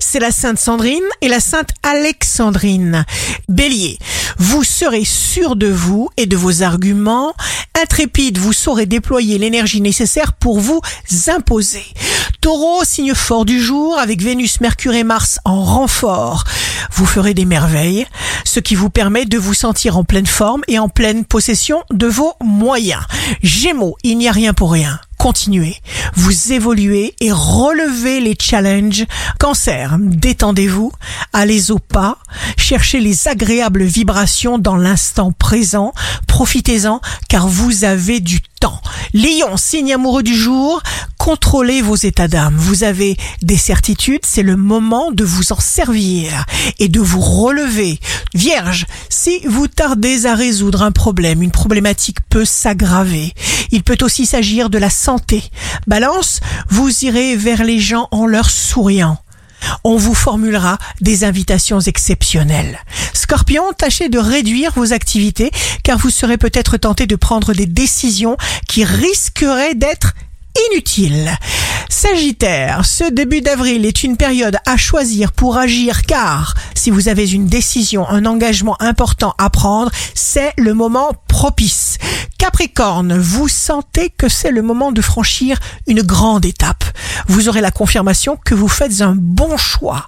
c'est la Sainte Sandrine et la Sainte Alexandrine. Bélier, vous serez sûr de vous et de vos arguments. Intrépide, vous saurez déployer l'énergie nécessaire pour vous imposer. Taureau, signe fort du jour, avec Vénus, Mercure et Mars en renfort. Vous ferez des merveilles, ce qui vous permet de vous sentir en pleine forme et en pleine possession de vos moyens. Gémeaux, il n'y a rien pour rien continuez, vous évoluez et relevez les challenges. Cancer, détendez-vous, allez au pas, cherchez les agréables vibrations dans l'instant présent, profitez-en car vous avez du temps. Lion, signe amoureux du jour, contrôlez vos états d'âme. Vous avez des certitudes, c'est le moment de vous en servir et de vous relever. Vierge, si vous tardez à résoudre un problème, une problématique peut s'aggraver. Il peut aussi s'agir de la santé. Balance, vous irez vers les gens en leur souriant. On vous formulera des invitations exceptionnelles. Scorpion, tâchez de réduire vos activités car vous serez peut-être tenté de prendre des décisions qui risqueraient d'être inutiles. Sagittaire, ce début d'avril est une période à choisir pour agir car si vous avez une décision, un engagement important à prendre, c'est le moment Capricorne, vous sentez que c'est le moment de franchir une grande étape. Vous aurez la confirmation que vous faites un bon choix.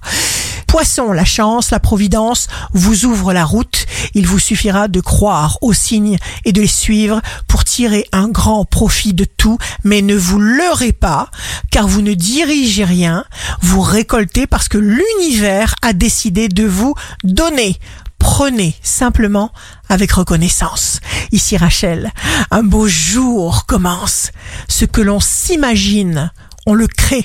Poisson, la chance, la providence vous ouvre la route. Il vous suffira de croire aux signes et de les suivre pour tirer un grand profit de tout, mais ne vous leurrez pas, car vous ne dirigez rien, vous récoltez parce que l'univers a décidé de vous donner prenez simplement avec reconnaissance. Ici Rachel, un beau jour commence. Ce que l'on s'imagine, on le crée.